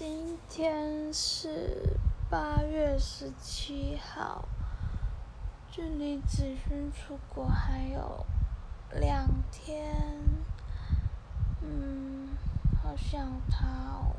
今天是八月十七号距离子轩出国还有两天。嗯好想他哦。